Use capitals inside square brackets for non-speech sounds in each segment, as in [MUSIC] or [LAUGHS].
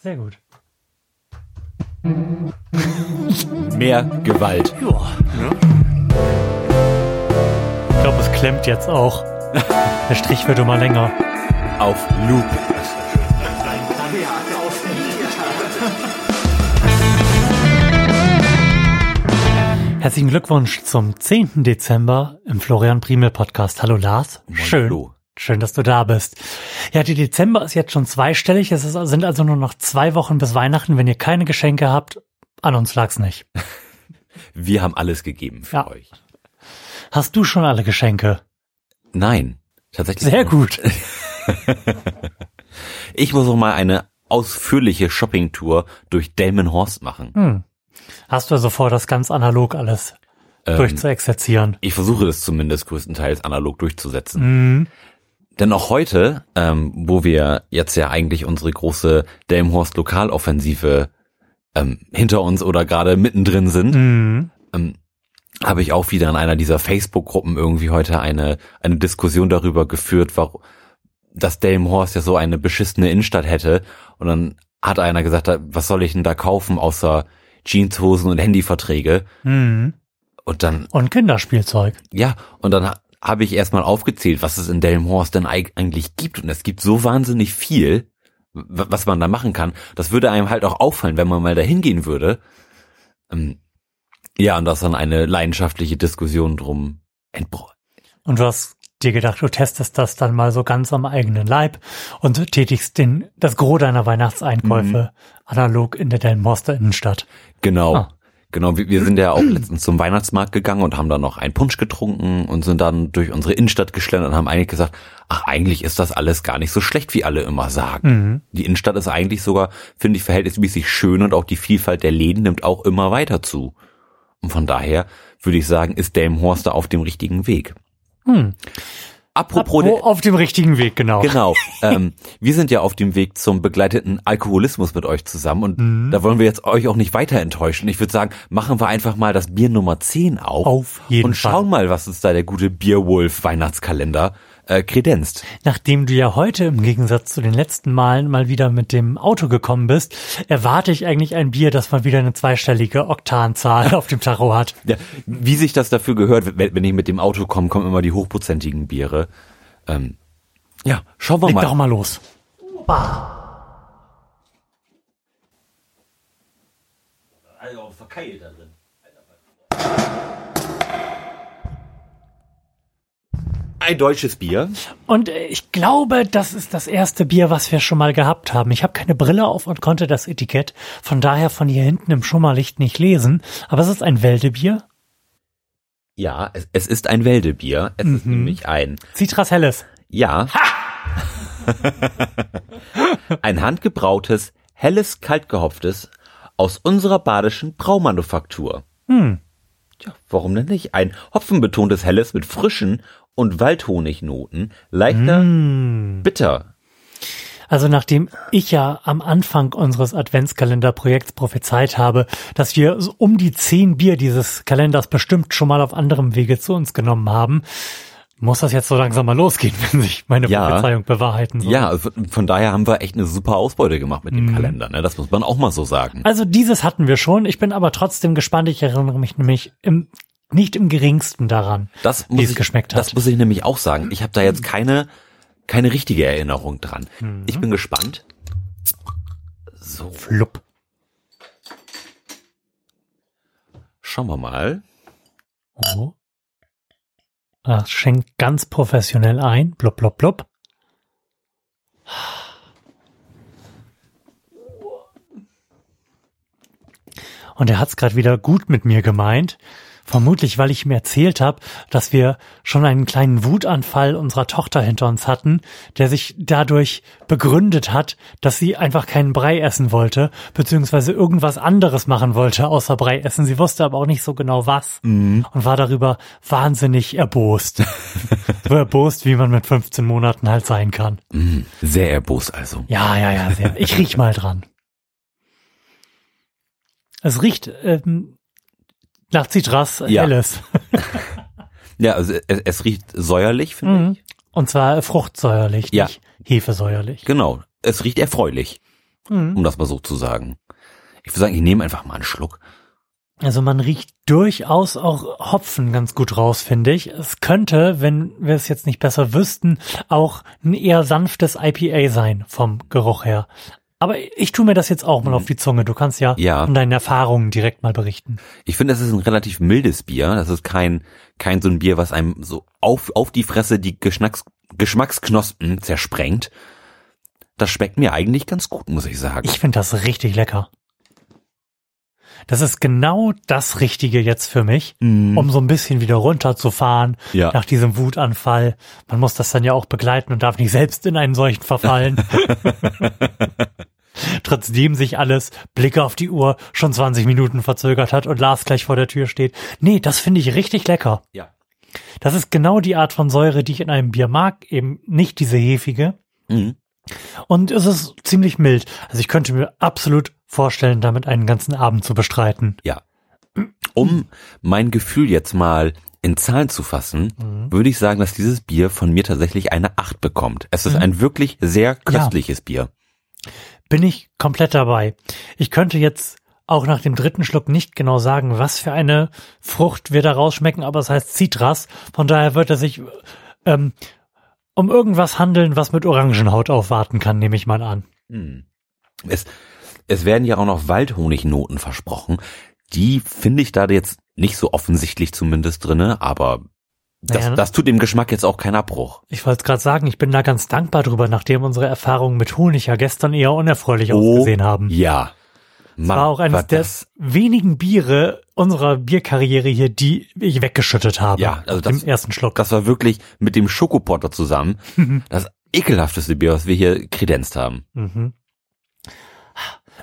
Sehr gut. Mehr Gewalt. Ja. Ich glaube, es klemmt jetzt auch. Der Strich wird immer länger. Auf Loop. Herzlichen Glückwunsch zum 10. Dezember im Florian Primel Podcast. Hallo Lars. Moin, Schön. Flo. Schön, dass du da bist. Ja, die Dezember ist jetzt schon zweistellig. Es sind also nur noch zwei Wochen bis Weihnachten. Wenn ihr keine Geschenke habt, an uns lag's nicht. [LAUGHS] Wir haben alles gegeben für Ja. euch. Hast du schon alle Geschenke? Nein, tatsächlich. Sehr nicht. gut. [LAUGHS] Ich muss noch mal eine ausführliche Shoppingtour durch Delmenhorst machen. Hm. Hast du also vor, das ganz analog alles Ähm, durchzuexerzieren? ich versuche das zumindest größtenteils analog durchzusetzen. Mhm. Denn auch heute, ähm, wo wir jetzt ja eigentlich unsere große Delmenhorst Lokaloffensive ähm, hinter uns oder gerade mittendrin sind, Mhm. ähm, habe ich auch wieder in einer dieser Facebook-Gruppen irgendwie heute eine, eine Diskussion darüber geführt, warum, dass Delmenhorst ja so eine beschissene Innenstadt hätte. Und dann hat einer gesagt, was soll ich denn da kaufen außer Jeanshosen und Handyverträge? Mhm. Und dann, Und Kinderspielzeug. ja, und dann habe ich erstmal aufgezählt, was es in Delmenhorst denn eig- eigentlich gibt. Und es gibt so wahnsinnig viel, was man da machen kann. Das würde einem halt auch auffallen, wenn man mal da hingehen würde. Ähm, ja, und das dann eine leidenschaftliche Diskussion drum entbrochen. Und du hast dir gedacht, du testest das dann mal so ganz am eigenen Leib und tätigst den, das Gros deiner Weihnachtseinkäufe analog in der Delmenhorster Innenstadt. Genau. Ah. Genau, wir, wir sind ja auch letztens zum Weihnachtsmarkt gegangen und haben dann noch einen Punsch getrunken und sind dann durch unsere Innenstadt geschlendert und haben eigentlich gesagt, ach, eigentlich ist das alles gar nicht so schlecht, wie alle immer sagen. Mhm. Die Innenstadt ist eigentlich sogar, finde ich, verhältnismäßig schön und auch die Vielfalt der Läden nimmt auch immer weiter zu. Und von daher würde ich sagen, ist Delmenhorst da auf dem richtigen Weg. Hm. Apropos, der, auf dem richtigen Weg, genau. Genau. [LAUGHS] ähm, wir sind ja auf dem Weg zum begleiteten Alkoholismus mit euch zusammen und Mhm. da wollen wir jetzt euch auch nicht weiter enttäuschen. Ich würde sagen, machen wir einfach mal das Bier Nummer 10 auf. Auf jeden und Fall. schauen mal, was uns da der gute Bierwolf Weihnachtskalender äh, kredenzt. Nachdem du ja heute im Gegensatz zu den letzten Malen mal wieder mit dem Auto gekommen bist, erwarte ich eigentlich ein Bier, das mal wieder eine zweistellige Oktanzahl auf dem Tacho hat. Ja, wie sich das dafür gehört, wenn, wenn ich mit dem Auto komme, kommen immer die hochprozentigen Biere. Ähm, ja, schauen wir Leg mal. doch mal los. Also verkeilt da drin. Ein deutsches Bier. Und äh, ich glaube, das ist das erste Bier, was wir schon mal gehabt haben. Ich habe keine Brille auf und konnte das Etikett von daher von hier hinten im Schummerlicht nicht lesen. Aber es ist ein Wäldebier. Ja, es, es ist ein Wäldebier. Es ist Mhm. nämlich ein, Citras Helles. ja, [LAUGHS] ein handgebrautes, helles, kaltgehopftes aus unserer badischen Braumanufaktur. Hm. Tja, warum denn nicht? Ein hopfenbetontes Helles mit frischen und Waldhonignoten, leichter, Hm. bitter. Also nachdem ich ja am Anfang unseres Adventskalenderprojekts prophezeit habe, dass wir so um die zehn Bier dieses Kalenders bestimmt schon mal auf anderem Wege zu uns genommen haben, muss das jetzt so langsam mal losgehen, [LAUGHS] wenn sich meine Ja. Prophezeiung bewahrheiten soll. Ja, also von daher haben wir echt eine super Ausbeute gemacht mit dem Mhm. Kalender. Ne? Das muss man auch mal so sagen. Also dieses hatten wir schon. Ich bin aber trotzdem gespannt. Ich erinnere mich nämlich im, nicht im geringsten daran, Das wie es ich, geschmeckt hat. Das muss ich nämlich auch sagen. Ich habe da jetzt keine, keine richtige Erinnerung dran. Mhm. Ich bin gespannt. So, Flupp. schauen wir mal. Oh. Das schenkt ganz professionell ein. Blub, blub, blub. Und er hat's gerade wieder gut mit mir gemeint. Vermutlich, weil ich ihm erzählt habe, dass wir schon einen kleinen Wutanfall unserer Tochter hinter uns hatten, der sich dadurch begründet hat, dass sie einfach keinen Brei essen wollte, beziehungsweise irgendwas anderes machen wollte außer Brei essen. Sie wusste aber auch nicht so genau was und war darüber wahnsinnig erbost. [LAUGHS] so erbost, wie man mit 15 Monaten halt sein kann. Mm, sehr erbost also. Ja, ja, ja, sehr. Ich riech mal dran. Es riecht ähm, nach Zitras Ja. helles. [LAUGHS] Ja, also es, es riecht säuerlich, finde Mhm. ich. Und zwar fruchtsäuerlich, Ja. nicht hefesäuerlich. Genau. Es riecht erfreulich. um das mal so zu sagen. Ich würde sagen, ich nehme einfach mal einen Schluck. Also man riecht durchaus auch Hopfen ganz gut raus, finde ich. Es könnte, wenn wir es jetzt nicht besser wüssten, auch ein eher sanftes IPA sein vom Geruch her. Aber ich tue mir das jetzt auch mal auf die Zunge. Du kannst ja, Ja. von deinen Erfahrungen direkt mal berichten. Ich finde, das ist ein relativ mildes Bier. Das ist kein, kein so ein Bier, was einem so auf, auf die Fresse die Geschmacks, Geschmacksknospen zersprengt. Das schmeckt mir eigentlich ganz gut, muss ich sagen. Ich finde das richtig lecker. Das ist genau das Richtige jetzt für mich, um so ein bisschen wieder runterzufahren Ja. nach diesem Wutanfall. Man muss das dann ja auch begleiten und darf nicht selbst in einen solchen verfallen. [LAUGHS] Trotzdem sich alles, Blicke auf die Uhr, schon 20 Minuten verzögert hat und Lars gleich vor der Tür steht. Nee, das finde ich richtig lecker. ja. Das ist genau die Art von Säure, die ich in einem Bier mag, eben nicht diese hefige. Mhm. Und es ist ziemlich mild. Also ich könnte mir absolut vorstellen, damit einen ganzen Abend zu bestreiten. Ja. Um mein Gefühl jetzt mal in Zahlen zu fassen, würde ich sagen, dass dieses Bier von mir tatsächlich eine 8 bekommt. Es ist ein wirklich sehr köstliches Bier. Bin ich komplett dabei. Ich könnte jetzt auch nach dem dritten Schluck nicht genau sagen, was für eine Frucht wir da rausschmecken, aber es heißt Citras. Von daher wird er sich ähm, um irgendwas handeln, was mit Orangenhaut aufwarten kann, nehme ich mal an. Es, es werden ja auch noch Waldhonignoten versprochen. Die finde ich da jetzt nicht so offensichtlich zumindest drinne, aber das, Naja, das tut dem Geschmack jetzt auch keinen Abbruch. Ich wollte gerade sagen, ich bin da ganz dankbar drüber, nachdem unsere Erfahrungen mit Honig ja gestern eher unerfreulich Oh, ausgesehen haben. Ja. Mann, war auch eines der wenigen Biere unserer Bierkarriere hier, die ich weggeschüttet habe. Ja, also das- ersten Schluck. das war wirklich mit dem Schokopotter zusammen [LAUGHS] das ekelhafteste Bier, was wir hier kredenzt haben. Mhm.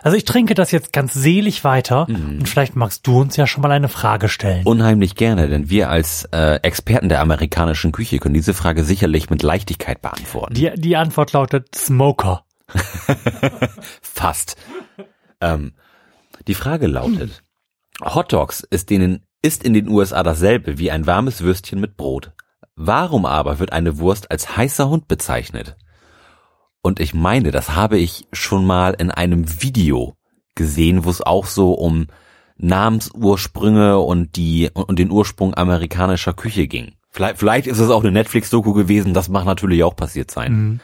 Also ich trinke das jetzt ganz selig weiter Mhm. und vielleicht magst du uns ja schon mal eine Frage stellen. Unheimlich gerne, denn wir als äh, Experten der amerikanischen Küche können diese Frage sicherlich mit Leichtigkeit beantworten. Die, die Antwort lautet Smoker. [LAUGHS] Fast. Ähm, die Frage lautet, Hot Dogs ist, denen, ist in den USA dasselbe wie ein warmes Würstchen mit Brot. Warum aber wird eine Wurst als heißer Hund bezeichnet? Und ich meine, das habe ich schon mal in einem Video gesehen, wo es auch so um Namensursprünge und die und den Ursprung amerikanischer Küche ging. Vielleicht, vielleicht ist es auch eine Netflix-Doku gewesen, das mag natürlich auch passiert sein. Mhm.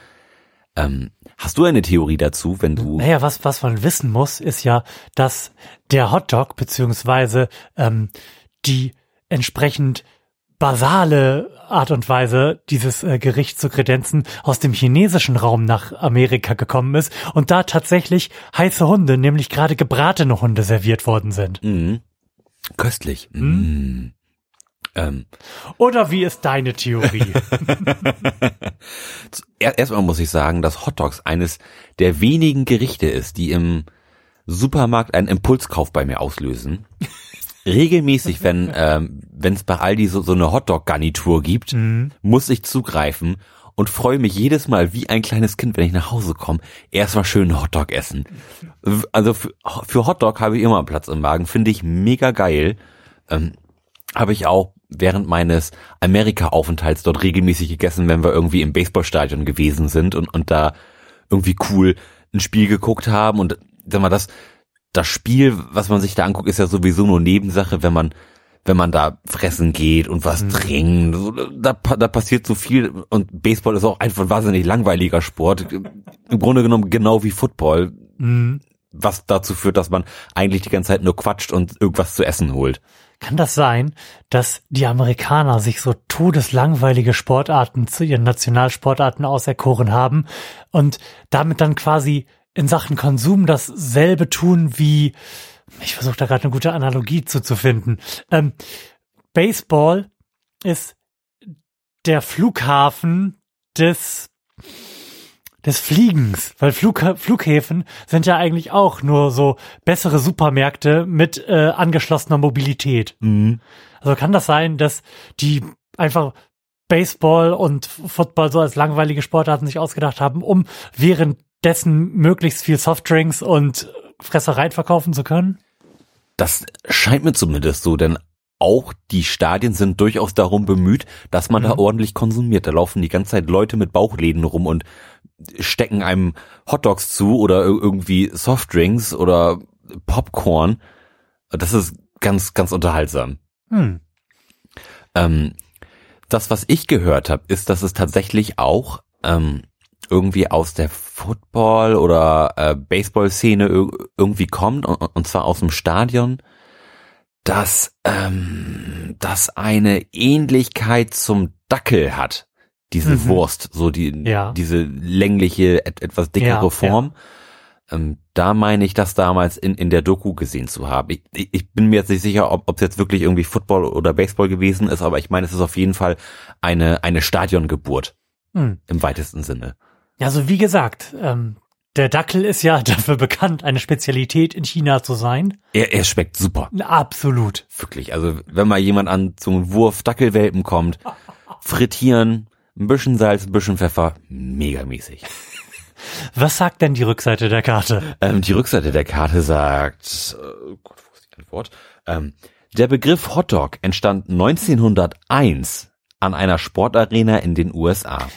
Ähm, hast du eine Theorie dazu, wenn du Naja, was, was man wissen muss, ist ja, dass der Hotdog beziehungsweise ähm, die entsprechend basale Art und Weise, dieses äh, Gericht zu kredenzen, aus dem chinesischen Raum nach Amerika gekommen ist und da tatsächlich heiße Hunde, nämlich gerade gebratene Hunde serviert worden sind. Mhm. Köstlich. Mhm. Ähm, Oder wie ist deine Theorie? [LAUGHS] er- erstmal muss ich sagen, dass Hot Dogs eines der wenigen Gerichte ist, die im Supermarkt einen Impulskauf bei mir auslösen. [LAUGHS] Regelmäßig, wenn ähm, wenn es bei Aldi so, so eine Hotdog-Garnitur gibt, muss ich zugreifen und freue mich jedes Mal wie ein kleines Kind, wenn ich nach Hause komme, erstmal schön Hotdog essen. Also für, für Hotdog habe ich immer Platz im Magen, finde ich mega geil. Ähm, habe ich auch während meines Amerika-Aufenthalts dort regelmäßig gegessen, wenn wir irgendwie im Baseballstadion gewesen sind und, und da irgendwie cool ein Spiel geguckt haben und sag mal, das, das Spiel, was man sich da anguckt, ist ja sowieso nur Nebensache, wenn man, wenn man da fressen geht und was trinkt. So, Da, da passiert so viel und Baseball ist auch einfach ein wahnsinnig langweiliger Sport. Im Grunde genommen genau wie Football, Hm, was dazu führt, dass man eigentlich die ganze Zeit nur quatscht und irgendwas zu essen holt. Kann das sein, dass die Amerikaner sich so todeslangweilige Sportarten zu ihren Nationalsportarten auserkoren haben und damit dann quasi in Sachen Konsum dasselbe tun wie, ich versuche da gerade eine gute Analogie zuzufinden. Ähm, Baseball ist der Flughafen des des Fliegens, weil Flug, Flughäfen sind ja eigentlich auch nur so bessere Supermärkte mit äh, angeschlossener Mobilität. Also kann das sein, dass die einfach Baseball und Football so als langweilige Sportarten sich ausgedacht haben, um währenddessen möglichst viel Softdrinks und Fressereien verkaufen zu können? Das scheint mir zumindest so, denn auch die Stadien sind durchaus darum bemüht, dass man da ordentlich konsumiert. Da laufen die ganze Zeit Leute mit Bauchläden rum und stecken einem Hotdogs zu oder irgendwie Softdrinks oder Popcorn. Das ist ganz, ganz unterhaltsam. Hm. Ähm, das, was ich gehört habe, ist, dass es tatsächlich auch ähm, irgendwie aus der Football- oder äh, Baseball-Szene irgendwie kommt, und, und zwar aus dem Stadion, dass ähm, das eine Ähnlichkeit zum Dackel hat. Diese Mhm. Wurst, so die Ja. diese längliche, et, etwas dickere Ja, Form. Ähm, da meine ich das damals in, in der Doku gesehen zu haben. Ich, ich, ich bin mir jetzt nicht sicher, ob es jetzt wirklich irgendwie Football oder Baseball gewesen ist, aber ich meine, es ist auf jeden Fall eine, eine Stadiongeburt Hm. im weitesten Sinne. Also wie gesagt, ähm, der Dackel ist ja [LAUGHS] dafür bekannt, eine Spezialität in China zu sein. Er, er schmeckt super. Absolut. Wirklich. Also wenn mal jemand an so einen Wurf Dackelwelpen kommt, [LAUGHS] frittieren, ein bisschen Salz, ein bisschen Pfeffer, megamäßig. [LAUGHS] Was sagt denn die Rückseite der Karte? Ähm, die Rückseite der Karte sagt, äh, Gott, wo ist die Antwort? Ähm, der Begriff Hotdog entstand 1901 an einer Sportarena in den USA.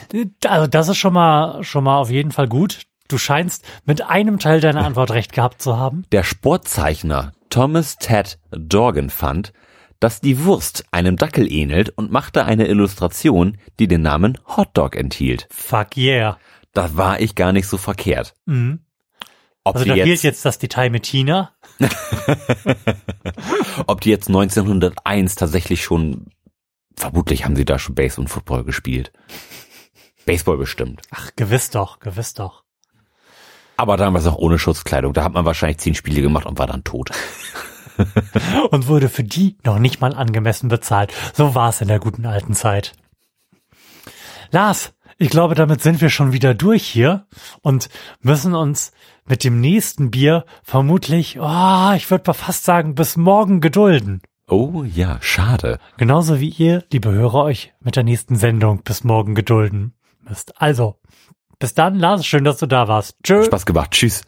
Also das ist schon mal schon mal auf jeden Fall gut. Du scheinst mit einem Teil deiner Antwort recht gehabt zu haben. Der Sportzeichner Thomas Ted Dorgan fand, dass die Wurst einem Dackel ähnelt und machte eine Illustration, die den Namen Hotdog enthielt. Fuck yeah. Da war ich gar nicht so verkehrt. Mhm. Ob, Also da fehlt jetzt, jetzt das Detail mit China. [LAUGHS] ob die jetzt 1901 tatsächlich schon, vermutlich haben sie da schon Base und Football gespielt. Baseball bestimmt. Ach, gewiss doch, gewiss doch. Aber damals auch ohne Schutzkleidung. Da hat man wahrscheinlich zehn Spiele gemacht und war dann tot. [LAUGHS] Und wurde für die noch nicht mal angemessen bezahlt. So war es in der guten alten Zeit. Lars, ich glaube, damit sind wir schon wieder durch hier und müssen uns mit dem nächsten Bier vermutlich, oh, ich würde fast sagen, bis morgen gedulden. Oh ja, schade. Genauso wie ihr, liebe Hörer, euch mit der nächsten Sendung bis morgen gedulden müsst. Also, bis dann, Lars, schön, dass du da warst. Tschö. Spaß gemacht. Tschüss.